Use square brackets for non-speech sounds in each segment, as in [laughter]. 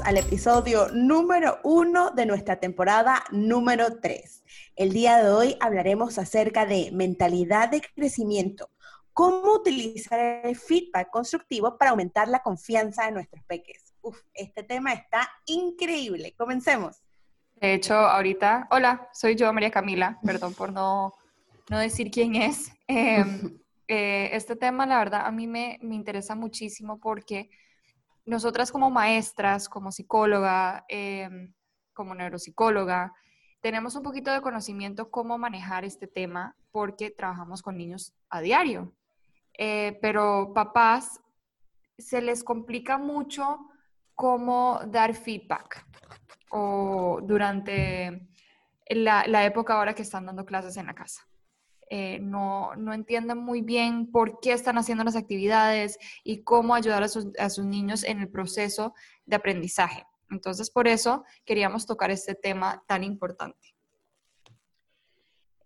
bienvenidos al episodio número uno de nuestra temporada número tres. El día de hoy hablaremos acerca de mentalidad de crecimiento, cómo utilizar el feedback constructivo para aumentar la confianza de nuestros peques. Uf, este tema está increíble. Comencemos. De hecho, ahorita, hola, soy yo, María Camila, [laughs] perdón por no, no decir quién es. Em, [laughs] eh, este tema, la verdad, a mí me, me interesa muchísimo porque nosotras como maestras, como psicóloga, em, como neuropsicóloga, tenemos un poquito de conocimiento cómo manejar este tema porque trabajamos con niños a diario. Eh, pero papás se les complica mucho cómo dar feedback o durante la, la época ahora que están dando clases en la casa. Eh, no, no, entienden muy bien por qué están haciendo las actividades y cómo ayudar a sus, a sus niños en el proceso de aprendizaje. Entonces, por eso queríamos tocar este tema tan importante.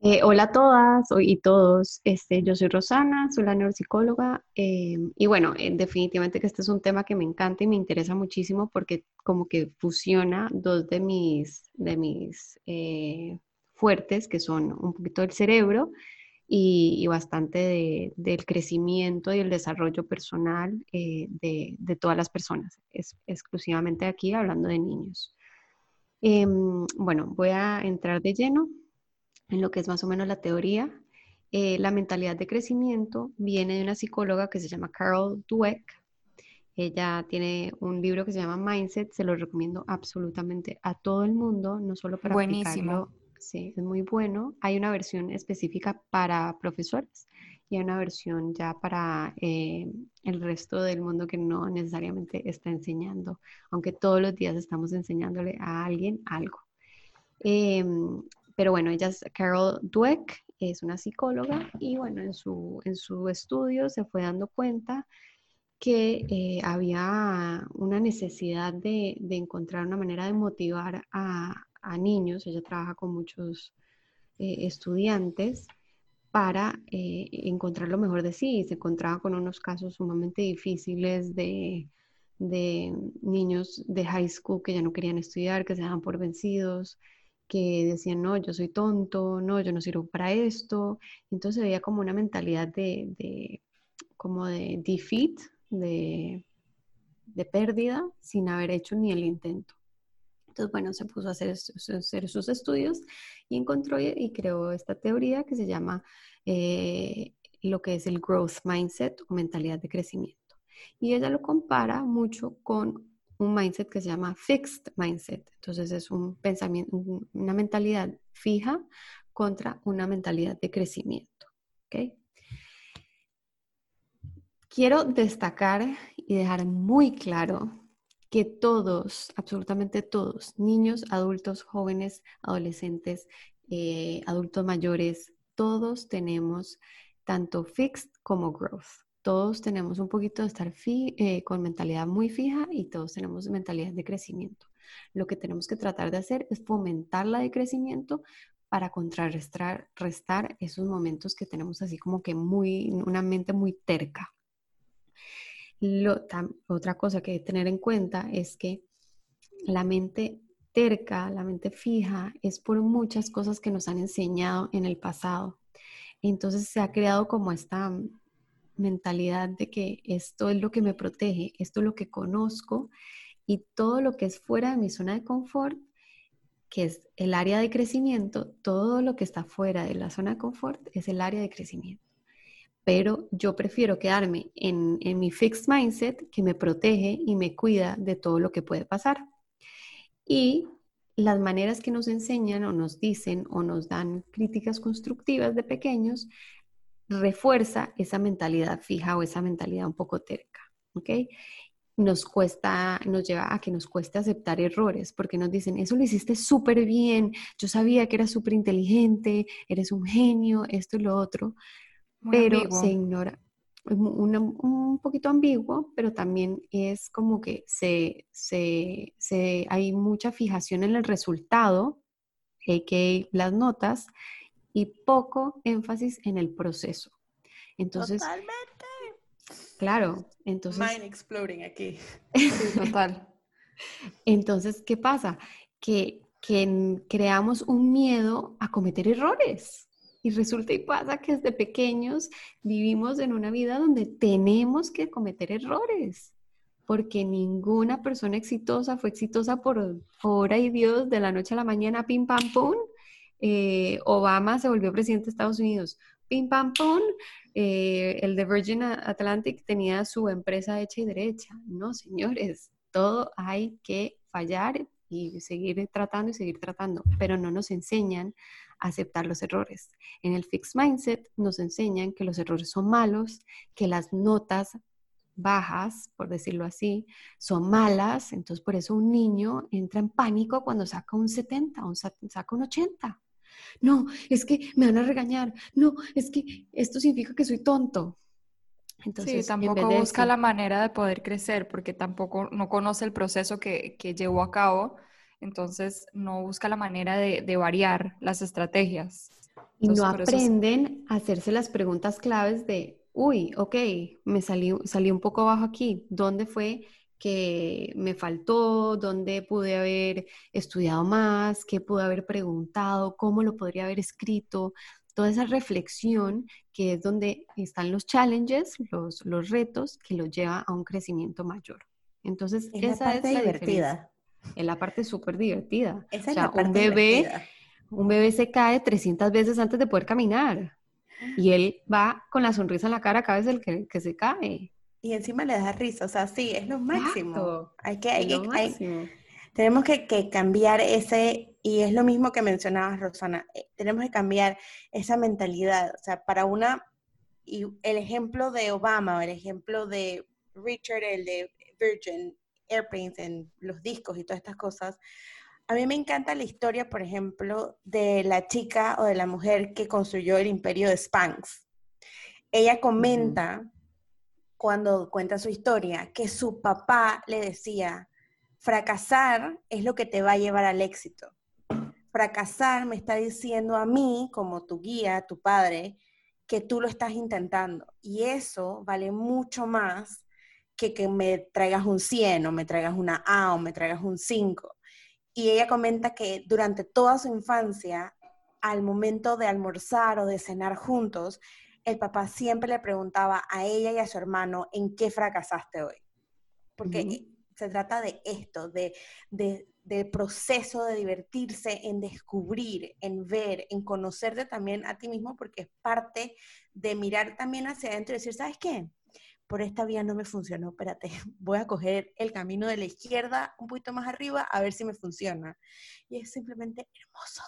Eh, hola a todas y todos, este, yo soy Rosana, soy la neuropsicóloga eh, y bueno, definitivamente que este es un tema que me encanta y me interesa muchísimo porque como que fusiona dos de mis, de mis fuertes que son un poquito del cerebro y, bastante del crecimiento y el desarrollo personal eh, de, todas las personas, es, exclusivamente aquí hablando de niños. Em, bueno, voy a entrar de lleno en lo que es más o menos la teoría. Eh, la mentalidad de crecimiento viene de una psicóloga que se llama Carol Dweck. Ella tiene un libro que se llama Mindset, se lo recomiendo absolutamente a todo el mundo, no solo para Buenísimo. Sí, es muy bueno. Hay una versión específica para profesores y hay una versión ya para eh, el resto del mundo que no necesariamente está enseñando, aunque todos los días estamos enseñándole a alguien algo. Em, pero bueno, ella es Carol Dweck, es una psicóloga y bueno, en su, en su estudio se fue dando cuenta que eh, había una necesidad de, de, encontrar una manera de motivar a, a niños, ella trabaja con muchos eh, estudiantes para eh, encontrar lo mejor de sí. Y se encontraba con unos casos sumamente difíciles de, niños de high school que ya no querían estudiar, que se daban por vencidos, que decían, no, yo soy tonto, no, yo no sirvo para esto. Entonces veía como una mentalidad de, como de defeat, de, de pérdida, sin haber hecho ni el intento. Entonces, bueno, se puso a hacer, sus estudios y encontró y, creó esta teoría que se llama eh, lo que es el growth mindset o mentalidad de crecimiento. Y ella lo compara mucho con un mindset que se llama fixed mindset. Entonces es un pensamiento, una mentalidad fija contra una mentalidad de crecimiento. ¿okay? Quiero destacar y dejar muy claro que todos, absolutamente todos, niños, adultos, jóvenes, adolescentes, eh, adultos mayores, todos tenemos tanto fixed como growth. Todos tenemos un poquito de estar eh, con mentalidad muy fija y todos tenemos mentalidad de crecimiento. Lo que tenemos que tratar de hacer es fomentar la de crecimiento para contrarrestar restar esos momentos que tenemos así como que muy, una mente muy terca otra cosa que tener en cuenta es que la mente terca, la mente fija, es por muchas cosas que nos han enseñado en el pasado. Entonces se ha creado como esta mentalidad de que esto es lo que me protege, esto es lo que conozco y todo lo que es fuera de mi zona de confort, que es el área de crecimiento, todo lo que está fuera de la zona de confort es el área de crecimiento pero yo prefiero quedarme en, mi fixed mindset que me protege y me cuida de todo lo que puede pasar. Y las maneras que nos enseñan o nos dicen o nos dan críticas constructivas de pequeños refuerza esa mentalidad fija o esa mentalidad un poco terca, ¿ok? Nos cuesta, nos lleva a que nos cueste aceptar errores, porque nos dicen, eso lo hiciste súper bien, yo sabía que eras súper inteligente, eres un genio, esto y lo otro, pero se ignora. un poquito ambiguo, pero también es como que se, se, se, hay mucha fijación en el resultado, que las notas, y poco énfasis en el proceso. Entonces, Totalmente. Claro, entonces... Mind exploding aquí. [laughs] total. Entonces, ¿qué pasa? Que, que creamos un miedo a cometer errores. Y resulta y pasa que desde pequeños vivimos en una vida donde tenemos que cometer errores, porque ninguna persona exitosa fue exitosa por obra y Dios de la noche a la mañana, pim pam pum. Eh, Obama se volvió presidente de Estados Unidos, pim pam pum. Eh, el de Virgin Atlantic tenía su empresa hecha y derecha. No, señores, todo hay que fallar y seguir tratando y seguir tratando, pero no nos enseñan a aceptar los errores. En el Fixed Mindset nos enseñan que los errores son malos, que las notas bajas, por decirlo así, son malas, entonces por eso un niño entra en pánico cuando saca un 70 o saca un 80. No, es que me van a regañar. No, es que esto significa que soy tonto. Entonces, sí, tampoco busca la manera de poder crecer porque tampoco no conoce el proceso que, que llevó a cabo, entonces no busca la manera de, de variar las estrategias. y no aprenden a hacerse las preguntas claves de, uy, ok, me salí, salí un poco abajo aquí, ¿dónde fue que me faltó, dónde pude haber estudiado más, qué pude haber preguntado, cómo lo podría haber escrito, toda esa reflexión que es donde están los challenges, los, los retos que los lleva a un crecimiento mayor. Entonces, esa es la divertida. Es la parte súper divertida. Esa es la parte un bebé, un bebé se cae 300 veces antes de poder caminar y él va con la sonrisa en la cara cada vez que, que se cae. Y encima le da risa, o sea, sí, es lo máximo. Hay que, hay, hay, tenemos que, que, cambiar ese, y es lo mismo que mencionabas, Rosana, eh, tenemos que cambiar esa mentalidad. O sea, para una, y el ejemplo de Obama, o el ejemplo de Richard, el de Virgin Airplanes, en los discos y todas estas cosas, a mí me encanta la historia, por ejemplo, de la chica o de la mujer que construyó el imperio de Spanx. Ella comenta, cuando cuenta su historia, que su papá le decía, fracasar es lo que te va a llevar al éxito. Fracasar me está diciendo a mí, como tu guía, tu padre, que tú lo estás intentando. Y eso vale mucho más que que me traigas un 100 o me traigas una A o me traigas un 5. Y ella comenta que durante toda su infancia, al momento de almorzar o de cenar juntos, el papá siempre le preguntaba a ella y a su hermano en qué fracasaste hoy. Porque se trata de esto, de, de, del proceso de divertirse, en descubrir, en ver, en conocerte también a ti mismo, porque es parte de mirar también hacia adentro y decir, ¿sabes qué? Por esta vía no me funcionó, espérate, [laughs] voy a coger el camino de la izquierda un poquito más arriba a ver si me funciona. Y es simplemente hermoso.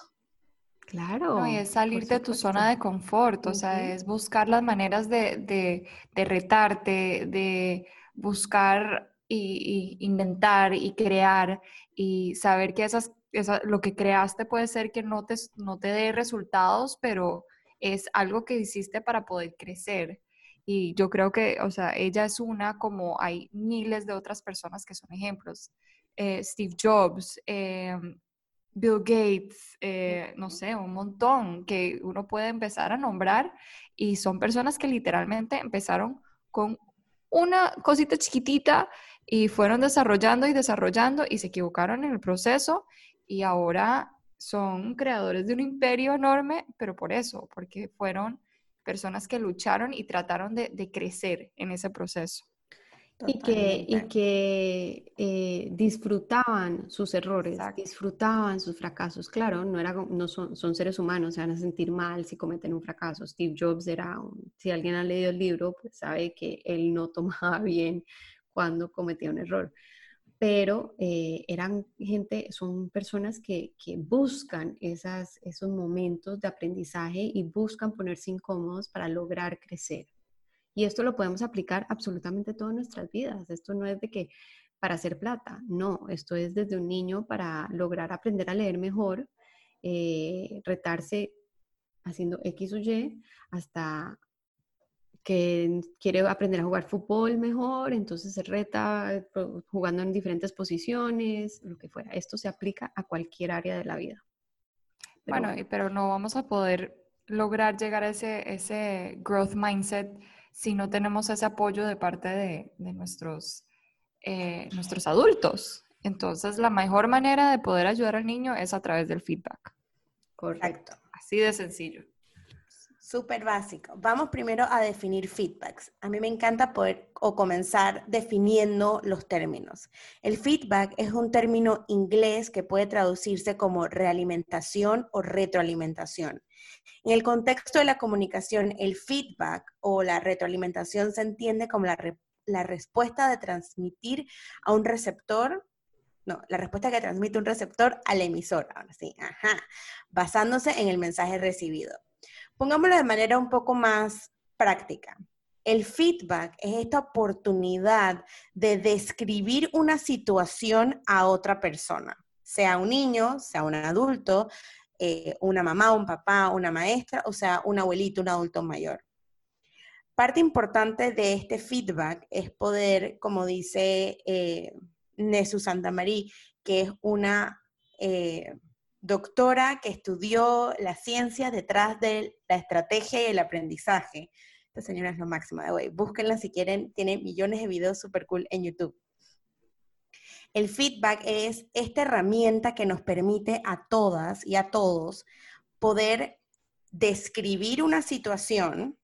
Claro. y es salir de tu zona de confort, o sea, es buscar las maneras de, de, de retarte, de buscar y, inventar y crear y saber que esas, lo que creaste puede ser que no te, no te dé resultados, pero es algo que hiciste para poder crecer. Y yo creo que, o sea, ella es una como hay miles de otras personas que son ejemplos. Eh, Steve Jobs, eh, Bill Gates, eh, no sé, un montón que uno puede empezar a nombrar y son personas que literalmente empezaron con una cosita chiquitita y fueron desarrollando y desarrollando y se equivocaron en el proceso y ahora son creadores de un imperio enorme, pero por eso, porque fueron personas que lucharon y trataron de, crecer en ese proceso. Y que, y que eh, disfrutaban sus errores, disfrutaban sus fracasos. Claro, no, era, no son, son, seres humanos, se van a sentir mal si cometen un fracaso. Steve Jobs era, un, si alguien ha leído el libro, pues sabe que él no [laughs] tomaba bien cuando cometía un error. Pero eh, eran gente, son personas que, que buscan esas, esos momentos de aprendizaje y buscan ponerse incómodos para lograr crecer. Y esto lo podemos aplicar absolutamente todas nuestras vidas. Esto no es de que para hacer plata, no, esto es desde un niño para lograr aprender a leer mejor, eh, retarse haciendo X o Y, hasta que quiere aprender a jugar fútbol mejor, entonces se reta jugando en diferentes posiciones, lo que fuera. Esto se aplica a cualquier área de la vida. bueno, pero no vamos a poder lograr llegar a ese, ese growth mindset si no tenemos ese apoyo de parte de, de nuestros, eh, nuestros adultos. Entonces, la mejor manera de poder ayudar al niño es a través del feedback. Correcto. Así de sencillo. Súper básico. Vamos primero a definir feedbacks. A mí me encanta poder o comenzar definiendo los términos. El feedback es un término inglés que puede traducirse como realimentación o retroalimentación. En el contexto de la comunicación, el feedback o la retroalimentación se entiende como la, la respuesta de transmitir a un receptor no, la respuesta que transmite un receptor al emisor, ahora sí, ajá, basándose en el mensaje recibido. Pongámoslo de manera un poco más práctica. El feedback es esta oportunidad de describir una situación a otra persona, sea un niño, sea un adulto, eh, una mamá, un papá, una maestra, o sea, un abuelito, un adulto mayor. Parte importante de este feedback es poder, como dice eh, Nesu Santamarí, que es una eh, doctora que estudió la ciencia detrás de la estrategia y el aprendizaje. Esta señora es lo máximo de hoy. Búsquenla si quieren, tiene millones de videos super cool en YouTube. El feedback es esta herramienta que nos permite a todas y a todos poder describir una situación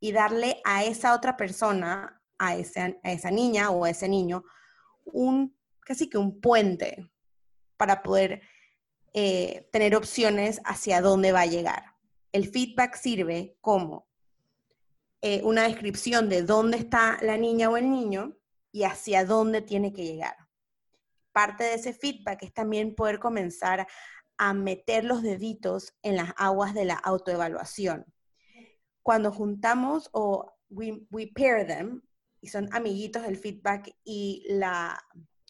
y darle a esa otra persona, a esa, a esa niña o a ese niño, un casi que un puente para poder eh, tener opciones hacia dónde va a llegar. El feedback sirve como eh, una descripción de dónde está la niña o el niño y hacia dónde tiene que llegar. Parte de ese feedback es también poder comenzar a meter los deditos en las aguas de la autoevaluación. Cuando juntamos o we, we pair them, y son amiguitos del feedback y la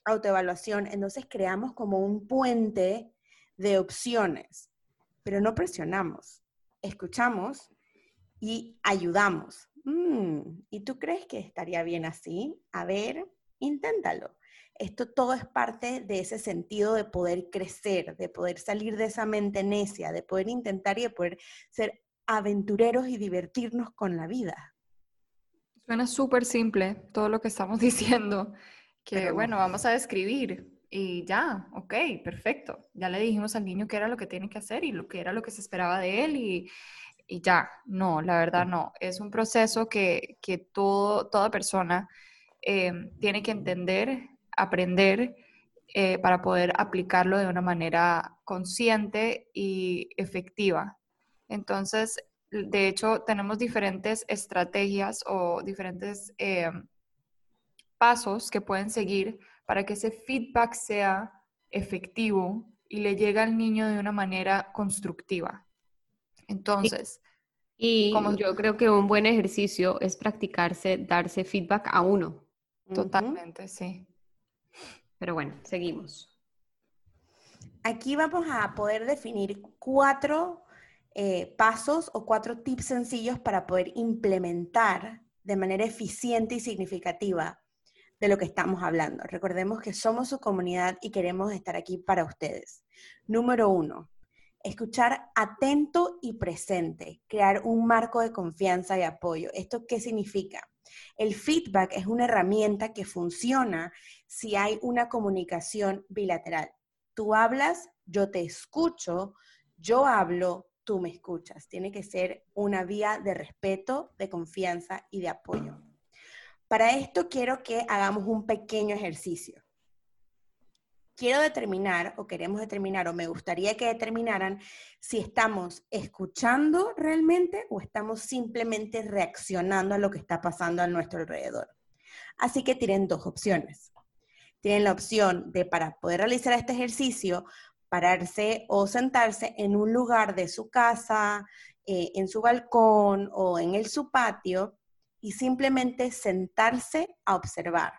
autoevaluación, entonces creamos como un puente de opciones, pero no presionamos, escuchamos y ayudamos. Mm, ¿Y tú crees que estaría bien así? A ver, inténtalo. Esto todo es parte de ese sentido de poder crecer, de poder salir de esa mente necia, de poder intentar y de poder ser aventureros y divertirnos con la vida. Suena súper simple todo lo que estamos [laughs] diciendo, que bueno, vamos a describir y ya, ok, perfecto. Ya le dijimos al niño qué era lo que tiene que hacer y lo que era lo que se esperaba de él y, ya. No, la verdad no. Es un proceso que, todo, toda persona eh, tiene que entender, aprender eh, para poder aplicarlo de una manera consciente y efectiva. Entonces, de hecho, tenemos diferentes estrategias o diferentes eh, pasos que pueden seguir para que ese feedback sea efectivo y le llegue al niño de una manera constructiva. Entonces, y como yo creo que un buen ejercicio es practicarse, darse feedback a uno. Totalmente, sí. Pero bueno, seguimos. Aquí vamos a poder definir cuatro eh, pasos o cuatro tips sencillos para poder implementar de manera eficiente y significativa de lo que estamos hablando. Recordemos que somos su comunidad y queremos estar aquí para ustedes. Número uno, escuchar atento y presente, crear un marco de confianza y apoyo. ¿Esto qué significa? El feedback es una herramienta que funciona si hay una comunicación bilateral. Tú hablas, yo te escucho, yo hablo, tú me escuchas. Tiene que ser una vía de respeto, de confianza y de apoyo. Para esto quiero que hagamos un pequeño ejercicio. Quiero determinar, o queremos determinar, o me gustaría que determinaran si estamos escuchando realmente o estamos simplemente reaccionando a lo que está pasando a nuestro alrededor. Así que tienen dos opciones. Tienen la opción de, para poder realizar este ejercicio, pararse o sentarse en un lugar de su casa, eh, en su balcón o en el, su patio y simplemente sentarse a observar.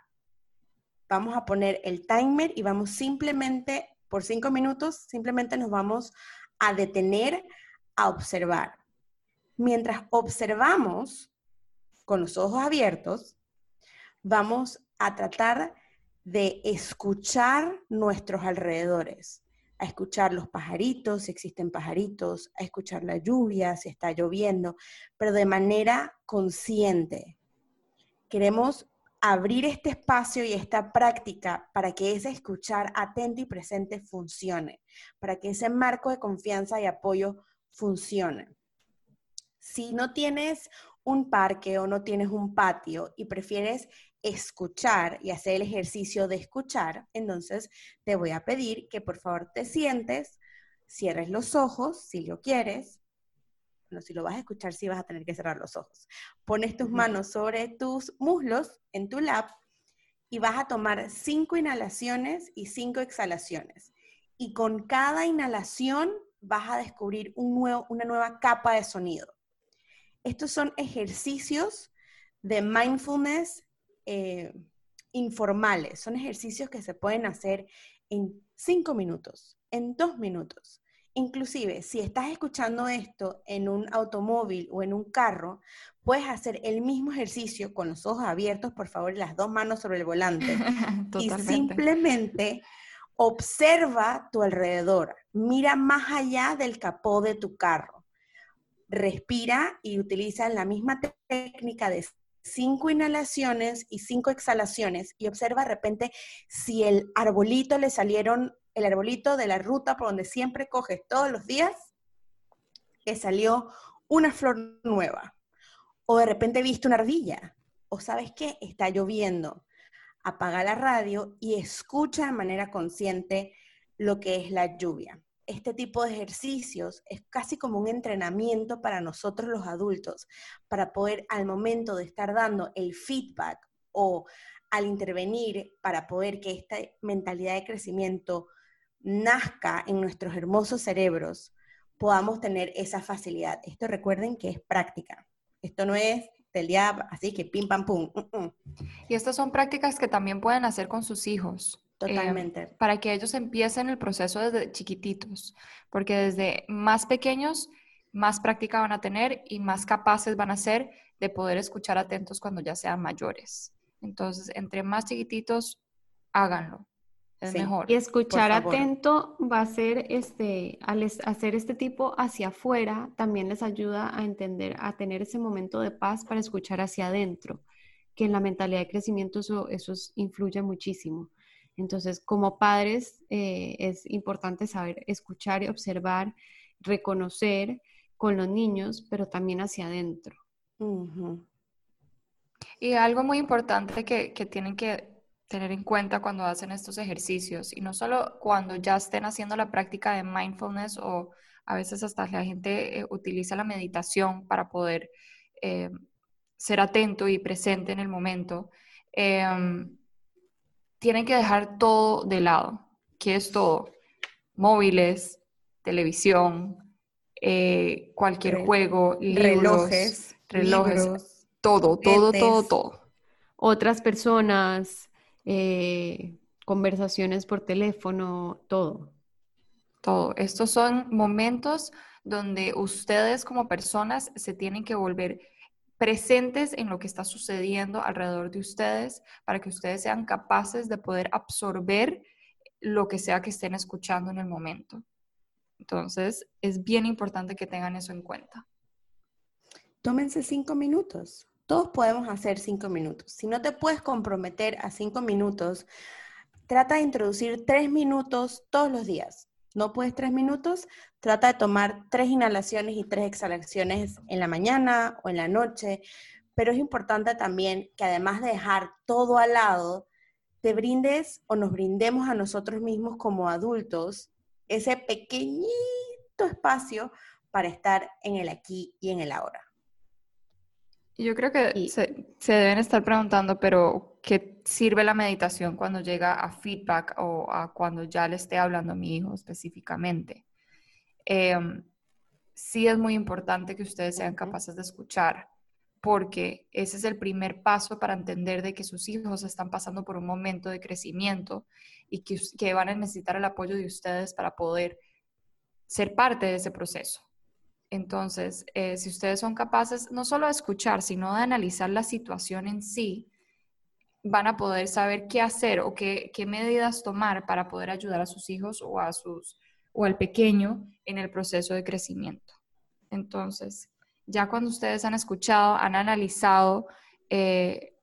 Vamos a poner el timer y vamos simplemente, por cinco minutos, simplemente nos vamos a detener a observar. Mientras observamos con los ojos abiertos, vamos a tratar de escuchar nuestros alrededores a escuchar los pajaritos, si existen pajaritos, a escuchar la lluvia, si está lloviendo, pero de manera consciente. Queremos abrir este espacio y esta práctica para que ese escuchar atento y presente funcione, para que ese marco de confianza y apoyo funcione. Si no tienes un parque o no tienes un patio y prefieres escuchar y hacer el ejercicio de escuchar, entonces te voy a pedir que por favor te sientes, cierres los ojos si lo quieres. Bueno, si lo vas a escuchar, sí vas a tener que cerrar los ojos. Pones tus manos sobre tus muslos en tu lap y vas a tomar cinco inhalaciones y cinco exhalaciones. Y con cada inhalación vas a descubrir un nuevo, una nueva capa de sonido. Estos son ejercicios de mindfulness eh, informales, son ejercicios que se pueden hacer en cinco minutos, en dos minutos. Inclusive, si estás escuchando esto en un automóvil o en un carro, puedes hacer el mismo ejercicio con los ojos abiertos, por favor, y las dos manos sobre el volante. [laughs] y simplemente observa tu alrededor, mira más allá del capó de tu carro. Respira y utiliza la misma técnica de cinco inhalaciones y cinco exhalaciones y observa de repente si el arbolito le salieron, el arbolito de la ruta por donde siempre coges todos los días, le salió una flor nueva. O de repente viste una ardilla. O sabes qué, está lloviendo. Apaga la radio y escucha de manera consciente lo que es la lluvia este tipo de ejercicios es casi como un entrenamiento para nosotros los adultos, para poder al momento de estar dando el feedback o al intervenir para poder que esta mentalidad de crecimiento nazca en nuestros hermosos cerebros, podamos tener esa facilidad. Esto recuerden que es práctica. Esto no es del día así que pim pam pum. Mm, mm. Y estas son prácticas que también pueden hacer con sus hijos. Totalmente. para que ellos empiecen el proceso desde chiquititos, porque desde más pequeños, más práctica van a tener y más capaces van a ser de poder escuchar atentos cuando ya sean mayores. Entonces, entre más chiquititos, háganlo. Es mejor. Y escuchar atento va a ser, este, al hacer este tipo hacia afuera, también les ayuda a entender, a tener ese momento de paz para escuchar hacia adentro, que en la mentalidad de crecimiento eso, eso influye muchísimo. Entonces, como padres eh, es importante saber escuchar y observar, reconocer con los niños, pero también hacia adentro. Y algo muy importante que, tienen que tener en cuenta cuando hacen estos ejercicios, y no solo cuando ya estén haciendo la práctica de mindfulness o a veces hasta la gente eh, utiliza la meditación para poder eh, ser atento y presente en el momento. Em, tienen que dejar todo de lado. ¿Qué es todo? Móviles, televisión, eh, cualquier juego, relojes, relojes, todo, todo, todo, todo. Otras personas, eh, conversaciones por teléfono, todo. Todo. Estos son momentos donde ustedes como personas se tienen que volver presentes en lo que está sucediendo alrededor de ustedes para que ustedes sean capaces de poder absorber lo que sea que estén escuchando en el momento. Entonces, es bien importante que tengan eso en cuenta. Tómense cinco minutos. Todos podemos hacer cinco minutos. Si no te puedes comprometer a cinco minutos, trata de introducir tres minutos todos los días no puedes tres minutos, trata de tomar tres inhalaciones y tres exhalaciones en la mañana o en la noche, pero es importante también que además de dejar todo al lado, te brindes o nos brindemos a nosotros mismos como adultos ese pequeñito espacio para estar en el aquí y en el ahora. Yo creo que se, deben estar preguntando, pero ¿qué sirve la meditación cuando llega a feedback o a cuando ya le esté hablando a mi hijo específicamente? Em, sí es muy importante que ustedes sean capaces de escuchar, porque ese es el primer paso para entender de que sus hijos están pasando por un momento de crecimiento y que, que van a necesitar el apoyo de ustedes para poder ser parte de ese proceso. Entonces, eh, si ustedes son capaces no solo de escuchar, sino de analizar la situación en sí, van a poder saber qué hacer o qué, medidas tomar para poder ayudar a sus hijos o, a sus, o al pequeño en el proceso de crecimiento. Entonces, ya cuando ustedes han escuchado, han analizado, eh,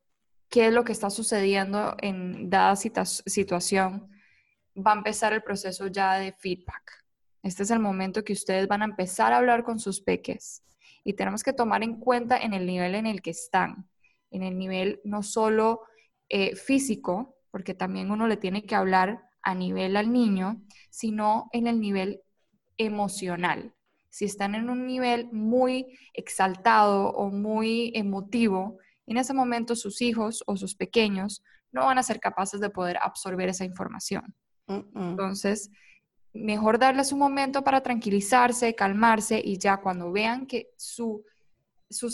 qué es lo que está sucediendo en dada situación, va a empezar el proceso ya de feedback. Este es el momento que ustedes van a empezar a hablar con sus peques y tenemos que tomar en cuenta en el nivel en el que están, en el nivel no solo eh, físico, porque también uno le tiene que hablar a nivel al niño, sino en el nivel emocional. Si están en un nivel muy exaltado o muy emotivo, en ese momento sus hijos o sus pequeños no van a ser capaces de poder absorber esa información. Entonces, mejor darles un momento para tranquilizarse, calmarse y ya cuando vean que sus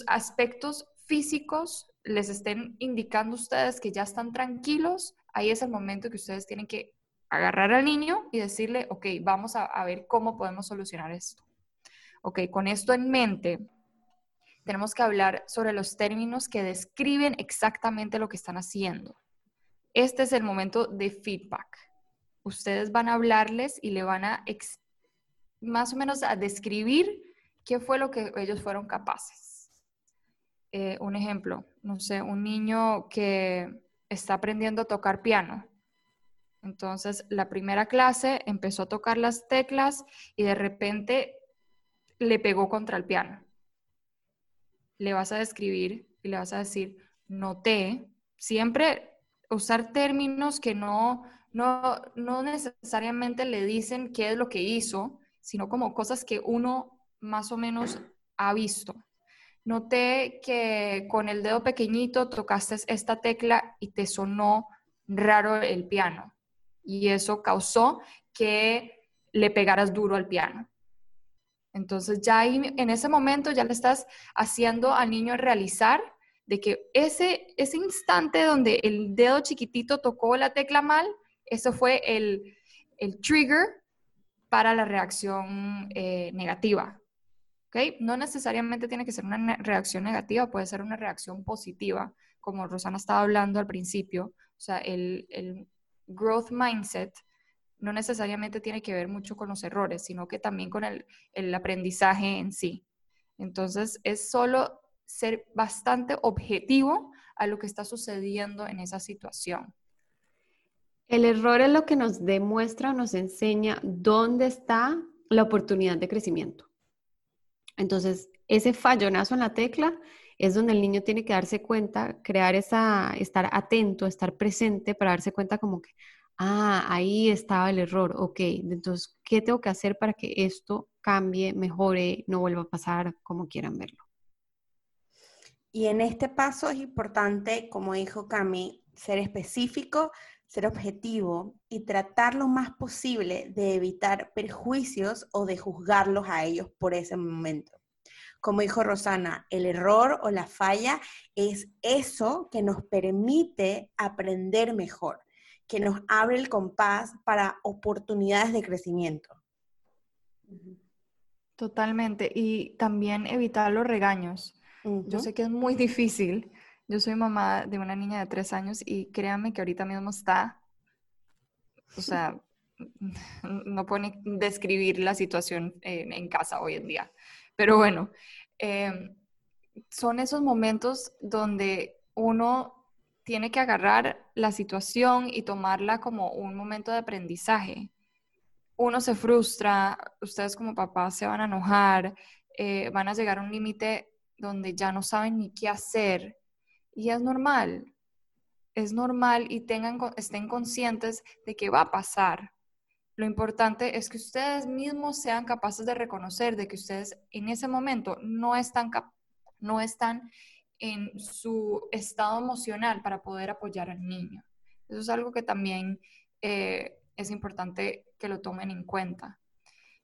aspectos físicos les estén indicando ustedes que ya están tranquilos, ahí es el momento que ustedes tienen que agarrar al niño y decirle, ok, vamos a, ver cómo podemos solucionar esto. Ok, con esto en mente, tenemos que hablar sobre los términos que describen exactamente lo que están haciendo. Este es el momento de feedback. Ustedes van a hablarles y le van a más o menos a describir qué fue lo que ellos fueron capaces. Eh, un ejemplo, no sé, un niño que está aprendiendo a tocar piano. Entonces, la primera clase empezó a tocar las teclas y de repente le pegó contra el piano le vas a describir y le vas a decir, noté, siempre usar términos que no, no, no necesariamente le dicen qué es lo que hizo, sino como cosas que uno más o menos ha visto. Noté que con el dedo pequeñito tocaste esta tecla y te sonó raro el piano. Y eso causó que le pegaras duro al piano. Entonces ya ahí, en ese momento ya le estás haciendo al niño realizar de que ese, ese instante donde el dedo chiquitito tocó la tecla mal, eso fue el, trigger para la reacción eh, negativa. ¿Okay? No necesariamente tiene que ser una reacción negativa, puede ser una reacción positiva, como Rosana estaba hablando al principio. O sea, el, el growth mindset no necesariamente tiene que ver mucho con los errores, sino que también con el, aprendizaje en sí. Entonces, es solo ser bastante objetivo a lo que está sucediendo en esa situación. El error es lo que nos demuestra, nos enseña dónde está la oportunidad de crecimiento. Entonces, ese fallonazo en la tecla es donde el niño tiene que darse cuenta, crear esa, estar atento, estar presente para darse cuenta como que, ah, ahí estaba el error, ok, entonces, ¿qué tengo que hacer para que esto cambie, mejore, no vuelva a pasar como quieran verlo? Y en este paso es importante, como dijo Cami, ser específico, ser objetivo y tratar lo más posible de evitar perjuicios o de juzgarlos a ellos por ese momento. Como dijo Rosana, el error o la falla es eso que nos permite aprender mejor que nos abre el compás para oportunidades de crecimiento. Totalmente. Y también evitar los regaños. Yo sé que es muy difícil. Yo soy mamá de una niña de tres años y créanme que ahorita mismo está, o sea, [laughs] no pueden describir la situación en, casa hoy en día. Pero bueno, em, son esos momentos donde uno tiene que agarrar la situación y tomarla como un momento de aprendizaje. Uno se frustra, ustedes como papás se van a enojar, eh, van a llegar a un límite donde ya no saben ni qué hacer. Y es normal, es normal y tengan, estén conscientes de que va a pasar. Lo importante es que ustedes mismos sean capaces de reconocer de que ustedes en ese momento no están, no están en su estado emocional para poder apoyar al niño. Eso es algo que también eh, es importante que lo tomen en cuenta.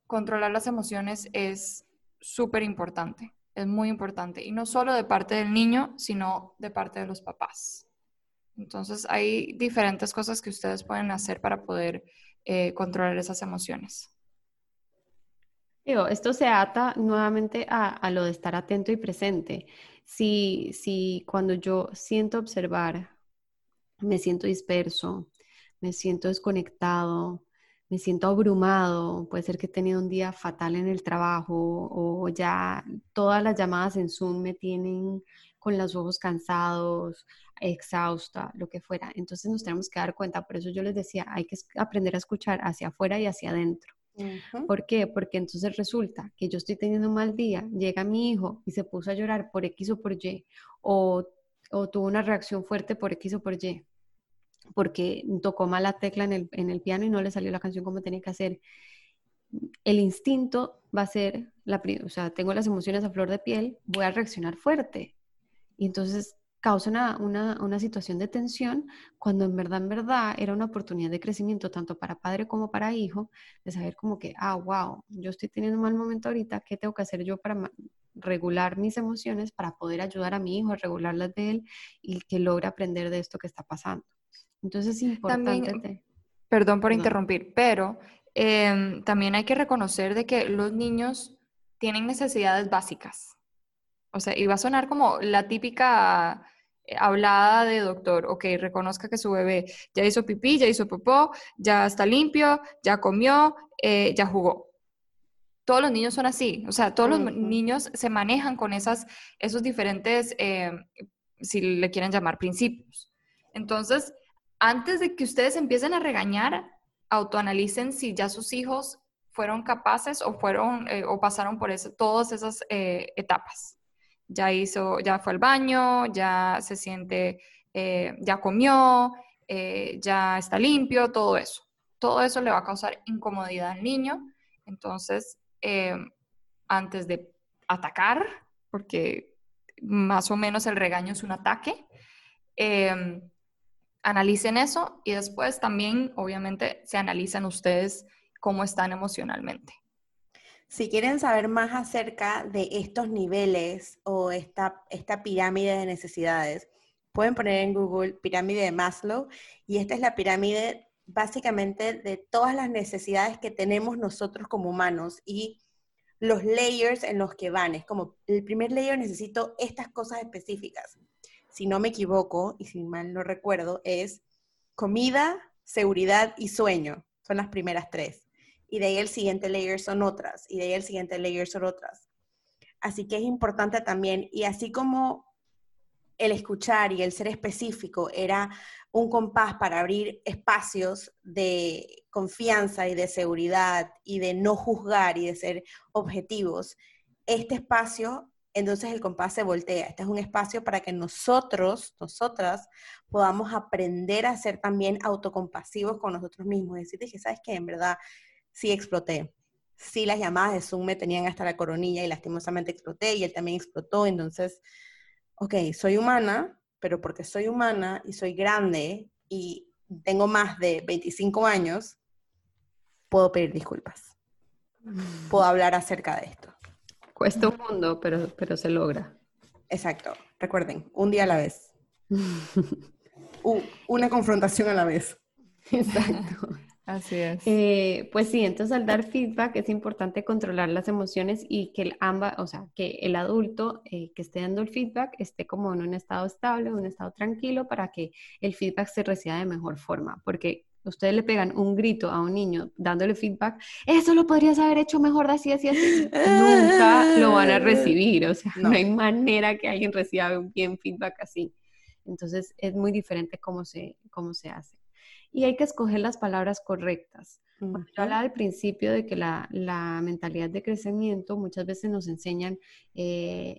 Controlar las emociones es súper importante, es muy importante, y no solo de parte del niño, sino de parte de los papás. Entonces hay diferentes cosas que ustedes pueden hacer para poder eh, controlar esas emociones. Digo, esto se ata nuevamente a, a, lo de estar atento y presente. Si, si cuando yo siento observar, me siento disperso, me siento desconectado, me siento abrumado, puede ser que he tenido un día fatal en el trabajo o ya todas las llamadas en Zoom me tienen con los ojos cansados, exhausta, lo que fuera. Entonces nos tenemos que dar cuenta, por eso yo les decía, hay que aprender a escuchar hacia afuera y hacia adentro. ¿Por qué? Porque entonces resulta que yo estoy teniendo un mal día, llega mi hijo y se puso a llorar por X o por Y, o, o tuvo una reacción fuerte por X o por Y, porque tocó mal la tecla en el, en el piano y no le salió la canción como tenía que hacer. El instinto va a ser, la, o sea, tengo las emociones a flor de piel, voy a reaccionar fuerte. Y entonces causa una, una, situación de tensión cuando en verdad, en verdad era una oportunidad de crecimiento tanto para padre como para hijo, de saber como que, ah, wow, yo estoy teniendo un mal momento ahorita, ¿qué tengo que hacer yo para regular mis emociones, para poder ayudar a mi hijo a regularlas de él y que logre aprender de esto que está pasando? Entonces es importante... perdón por interrumpir, pero em, también hay que reconocer de que los niños tienen necesidades básicas. O sea, y va a sonar como la típica eh, hablada de doctor, ok, reconozca que su bebé ya hizo pipí, ya hizo popó, ya está limpio, ya comió, eh, ya jugó. Todos los niños son así, o sea, todos los niños se manejan con esas, esos diferentes, eh, si le quieren llamar, principios. Entonces, antes de que ustedes empiecen a regañar, autoanalicen si ya sus hijos fueron capaces o fueron o pasaron por todas esas etapas ya hizo, ya fue al baño, ya se siente, eh, ya comió, eh, ya está limpio, todo eso. Todo eso le va a causar incomodidad al niño. Entonces, eh, antes de atacar, porque más o menos el regaño es un ataque, analicen eso y después también, obviamente, se analizan ustedes cómo están emocionalmente. Si quieren saber más acerca de estos niveles o esta, esta pirámide de necesidades, pueden poner en Google pirámide de Maslow y esta es la pirámide básicamente de todas las necesidades que tenemos nosotros como humanos y los layers en los que van. Es como, el primer layer necesito estas cosas específicas. Si no me equivoco, y si mal no recuerdo, es comida, seguridad y sueño. Son las primeras tres y de ahí el siguiente layer son otras, y de ahí el siguiente layer son otras. Así que es importante también, y así como el escuchar y el ser específico era un compás para abrir espacios de confianza y de seguridad y de no juzgar y de ser objetivos, este espacio, entonces el compás se voltea. Este es un espacio para que nosotros, nosotras, podamos aprender a ser también autocompasivos con nosotros mismos. Decir, dije, ¿sabes qué? En verdad, sí exploté. Sí, las llamadas de Zoom me tenían hasta la coronilla y lastimosamente exploté y él también explotó. Entonces, ok, soy humana, pero porque soy humana y soy grande y tengo más de 25 años, puedo pedir disculpas. Puedo hablar acerca de esto. Cuesta un mundo, pero, pero se logra. Exacto. Recuerden, un día a la vez. [laughs] una confrontación a la vez. Exacto. Así es. Eh, pues sí, entonces al dar feedback es importante controlar las emociones y que el amba, o sea, que el adulto eh, que esté dando el feedback esté como en un estado estable, un estado tranquilo para que el feedback se reciba de mejor forma, porque ustedes le pegan un grito a un niño dándole feedback, eso lo podrías haber hecho mejor así, así, así, nunca lo van a recibir, o sea, [laughs] no, hay manera que alguien reciba un bien feedback así. Entonces es muy diferente cómo se, cómo se hace y hay que escoger las palabras correctas. Yo hablaba al principio de que la, mentalidad de crecimiento muchas veces nos enseñan eh,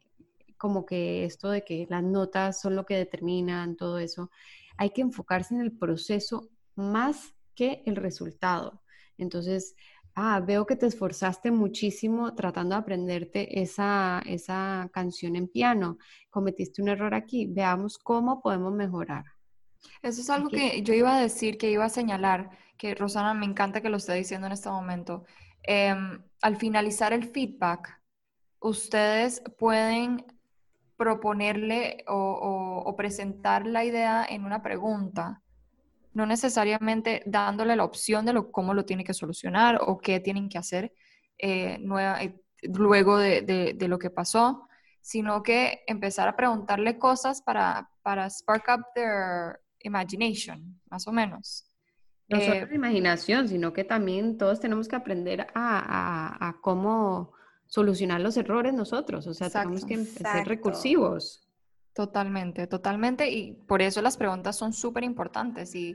como que esto de que las notas son lo que determinan, todo eso. Hay que enfocarse en el proceso más que el resultado. Entonces, ah, veo que te esforzaste muchísimo tratando de aprenderte esa, esa canción en piano. Cometiste un error aquí. Veamos cómo podemos mejorar. Eso es algo que yo iba a decir, que iba a señalar, que Rosana me encanta que lo esté diciendo en este momento. Em, al finalizar el feedback, ustedes pueden proponerle o, presentar la idea en una pregunta, no necesariamente dándole la opción de lo, cómo lo tiene que solucionar o qué tienen que hacer eh, eh, luego de, lo que pasó, sino que empezar a preguntarle cosas para, para spark up their, imagination, más o menos. No solo eh, imaginación, sino que también todos tenemos que aprender a, cómo solucionar los errores nosotros. O sea, tenemos que ser recursivos. Totalmente, totalmente. Y por eso las preguntas son súper importantes y,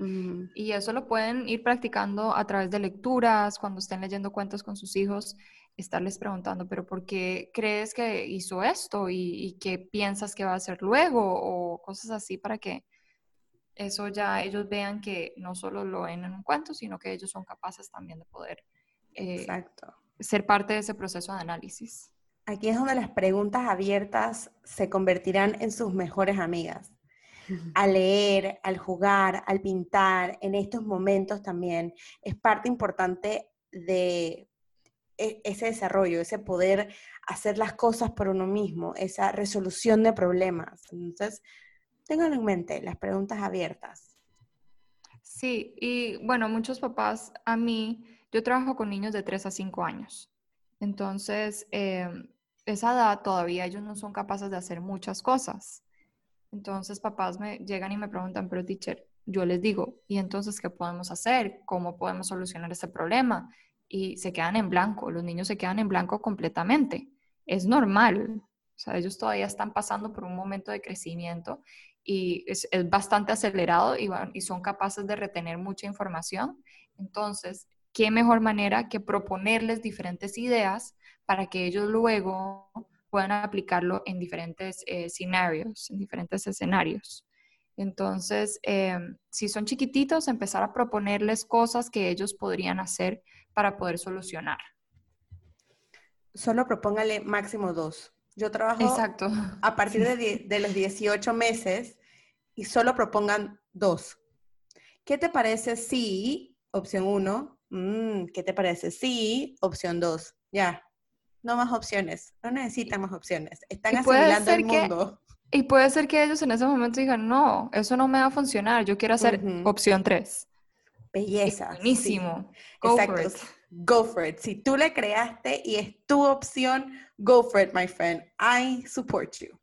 y, eso lo pueden ir practicando a través de lecturas, cuando estén leyendo cuentos con sus hijos, estarles preguntando, pero ¿por qué crees que hizo esto? ¿Y, y qué piensas que va a hacer luego? O cosas así para que eso ya ellos vean que no solo lo ven en un cuento, sino que ellos son capaces también de poder eh, ser parte de ese proceso de análisis. Aquí es donde las preguntas abiertas se convertirán en sus mejores amigas. Al leer, al jugar, al pintar, en estos momentos también es parte importante de e, ese desarrollo, ese poder hacer las cosas por uno mismo, esa resolución de problemas. Entonces, tengan en mente las preguntas abiertas. Sí, y bueno, muchos papás, a mí, yo trabajo con niños de 3 a 5 años. Entonces, em, esa edad todavía ellos no son capaces de hacer muchas cosas. Entonces papás me llegan y me preguntan, pero teacher, yo les digo, ¿y entonces qué podemos hacer? ¿Cómo podemos solucionar este problema? Y se quedan en blanco, los niños se quedan en blanco completamente. Es normal, o sea, ellos todavía están pasando por un momento de crecimiento y es, bastante acelerado y, son capaces de retener mucha información. Entonces, ¿qué mejor manera que proponerles diferentes ideas para que ellos luego puedan aplicarlo en diferentes escenarios, eh, en diferentes escenarios. Entonces, eh, si son chiquititos, empezar a proponerles cosas que ellos podrían hacer para poder solucionar. Solo propóngale máximo dos. Yo trabajo Exacto. a partir de, los 18 meses y solo propongan dos. ¿Qué te parece si, opción uno, mm, ¿qué te parece si, opción dos? Ya, no más opciones, no necesitan más opciones, están asimilando el mundo. y puede ser que ellos en ese momento digan, no, eso no me va a funcionar, yo quiero hacer opción 3. Belleza. buenísimo. It. Go for it. Si tú le creaste y es tu opción, go for it, my friend. I support you.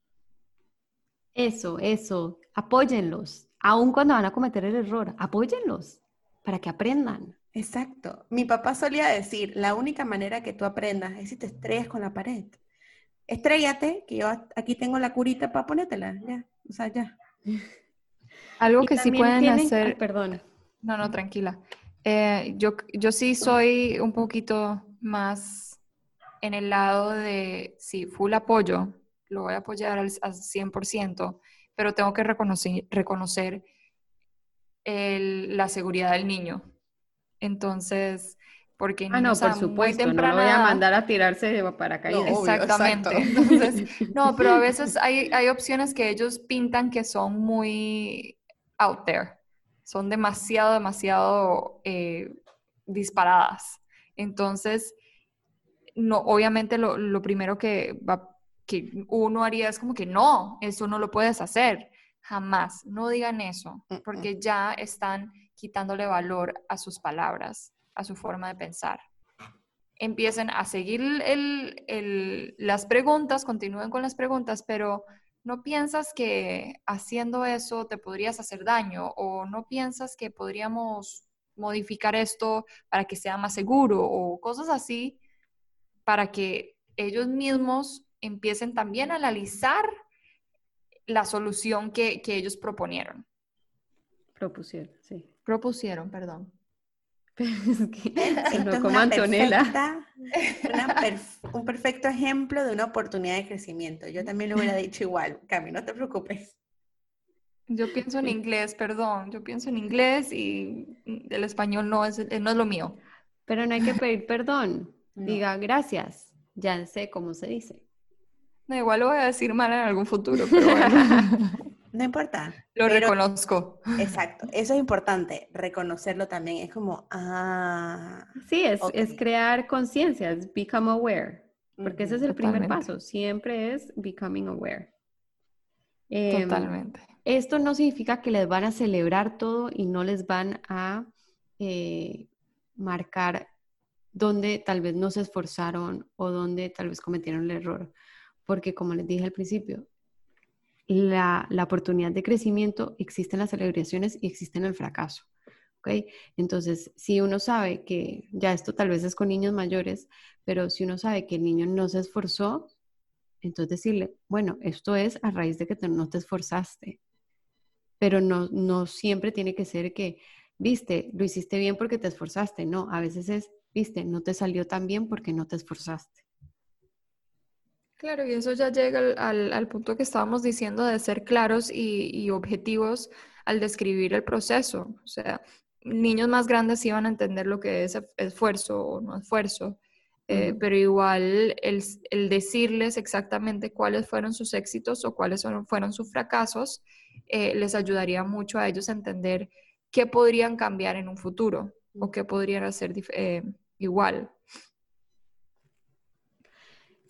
Eso, eso. Apóyenlos. Aun cuando van a cometer el error, apóyenlos para que aprendan. Exacto. Mi papá solía decir, la única manera que tú aprendas es si te estrellas con la pared. Estrellate, que yo aquí tengo la curita para ponértela, ya, o sea, ya. [laughs] Algo que sí pueden hacer... perdón. No, no, tranquila. Eh, yo, yo sí soy un poquito más en el lado de, sí, full apoyo, lo voy a apoyar al, 100%, pero tengo que reconocer, reconocer la seguridad del niño. Entonces, porque ah, no, por supuesto, no lo voy a mandar a tirarse de paracaídas. exactamente. [laughs] [laughs] Entonces, no, pero a veces hay, hay opciones que ellos pintan que son muy out there, son demasiado, demasiado eh, disparadas. Entonces, no, obviamente lo, lo primero que, va, que uno haría es como que no, eso no lo puedes hacer. Jamás, no digan eso, porque ya están quitándole valor a sus palabras, a su forma de pensar. Empiecen a seguir las preguntas, continúen con las preguntas, pero no piensas que haciendo eso te podrías hacer daño o no piensas que podríamos modificar esto para que sea más seguro o cosas así para que ellos mismos empiecen también a analizar la solución que, que ellos proponieron. Propusieron, sí propusieron, perdón. [laughs] Es no como Antonella. [laughs] un perfecto ejemplo de una oportunidad de crecimiento. Yo también lo hubiera [laughs] dicho igual. Cami, no te preocupes. Yo pienso en inglés, perdón. Yo pienso en inglés y el español no es, no es lo mío. Pero no hay que pedir perdón. Diga gracias. Ya sé cómo se dice. No, igual lo voy a decir mal en algún futuro, pero bueno. No importa. Lo reconozco. Exacto, [laughs] eso es importante, reconocerlo también. Es como, ah. Sí, es, es crear conciencia, es become aware, porque ese es el primer paso, siempre es becoming aware. Em, Totalmente. Esto no significa que les van a celebrar todo y no les van a eh, marcar dónde tal vez no se esforzaron o dónde tal vez cometieron el error, porque como les dije al principio, la, oportunidad de crecimiento existe en las celebraciones y existe en el fracaso. ¿okay? Entonces, si uno sabe que, ya esto tal vez es con niños mayores, pero si uno sabe que el niño no se esforzó, Entonces decirle, bueno, esto es a raíz de que no te esforzaste, pero no, no siempre tiene que ser que, viste, lo hiciste bien porque te esforzaste, no, a veces es, viste, no te salió tan bien porque no te esforzaste. Claro, y eso ya llega al, punto que estábamos diciendo de ser claros y, objetivos al describir el proceso. O sea, niños más grandes iban a entender lo que es esfuerzo o no esfuerzo, eh, pero igual el, decirles exactamente cuáles fueron sus éxitos o cuáles fueron, sus fracasos eh, les ayudaría mucho a ellos a entender qué podrían cambiar en un futuro o qué podrían hacer eh, igual.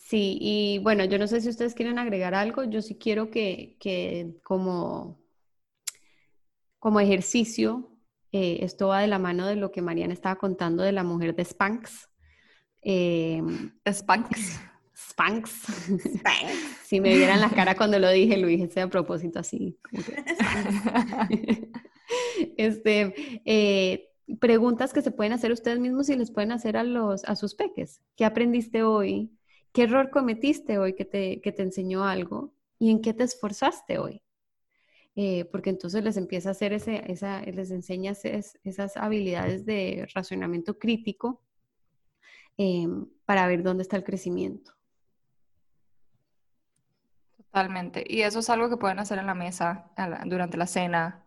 Sí, y bueno, yo no sé si ustedes quieren agregar algo, yo sí quiero que, como, como ejercicio, eh, esto va de la mano de lo que Mariana estaba contando de la mujer de Spanx. Eh, [laughs] Spanx. Spanx. [laughs] si me vieran la cara cuando lo dije, lo dije a propósito así. [laughs] este, eh, preguntas que se pueden hacer ustedes mismos y les pueden hacer a, los, a sus peques. ¿Qué aprendiste hoy? ¿Qué error cometiste hoy que te, que te enseñó algo? ¿Y en qué te esforzaste hoy? Eh, porque entonces les empieza a hacer ese, esa, les enseñas esas habilidades de razonamiento crítico em, para ver dónde está el crecimiento. Totalmente. Y eso es algo que pueden hacer en la mesa durante la cena,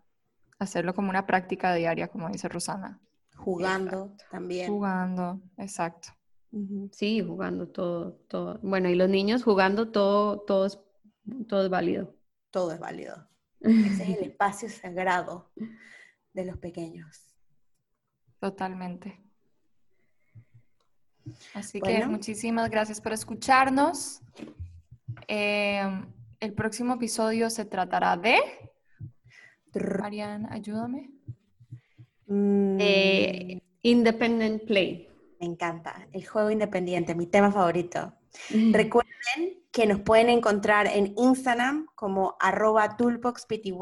hacerlo como una práctica diaria, como dice Rosana. Jugando también. Jugando, exacto. Sí, jugando todo, todo. Bueno, y los niños jugando todo, todo es, todo es válido. Todo es válido. [laughs] Ese es el espacio sagrado de los pequeños. Totalmente. Así que muchísimas gracias por escucharnos. Em, el próximo episodio se tratará de... Marian, ayúdame. Eh, independent Play. Me encanta. El juego independiente, mi tema favorito. Recuerden que nos pueden encontrar en Instagram como arroba toolboxpty.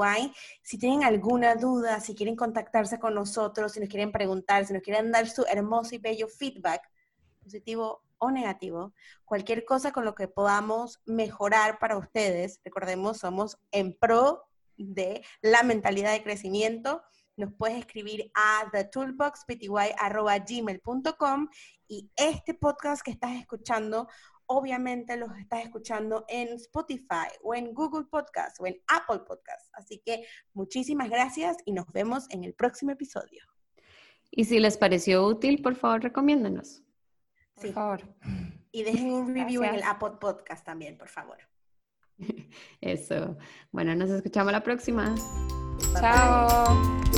Si tienen alguna duda, si quieren contactarse con nosotros, si nos quieren preguntar, si nos quieren dar su hermoso y bello feedback, positivo o negativo, cualquier cosa con lo que podamos mejorar para ustedes, recordemos, somos en pro de la mentalidad de crecimiento nos puedes escribir a thetoolboxpty.gmail.com y este podcast que estás escuchando, obviamente los estás escuchando en Spotify o en Google Podcast o en Apple Podcast. Así que muchísimas gracias y nos vemos en el próximo episodio. Y si les pareció útil, por favor, recomiéndanos. Por favor. Y dejen un review en el Apple Podcast también, por favor. [laughs] Eso. Bueno, nos escuchamos la próxima. Chao.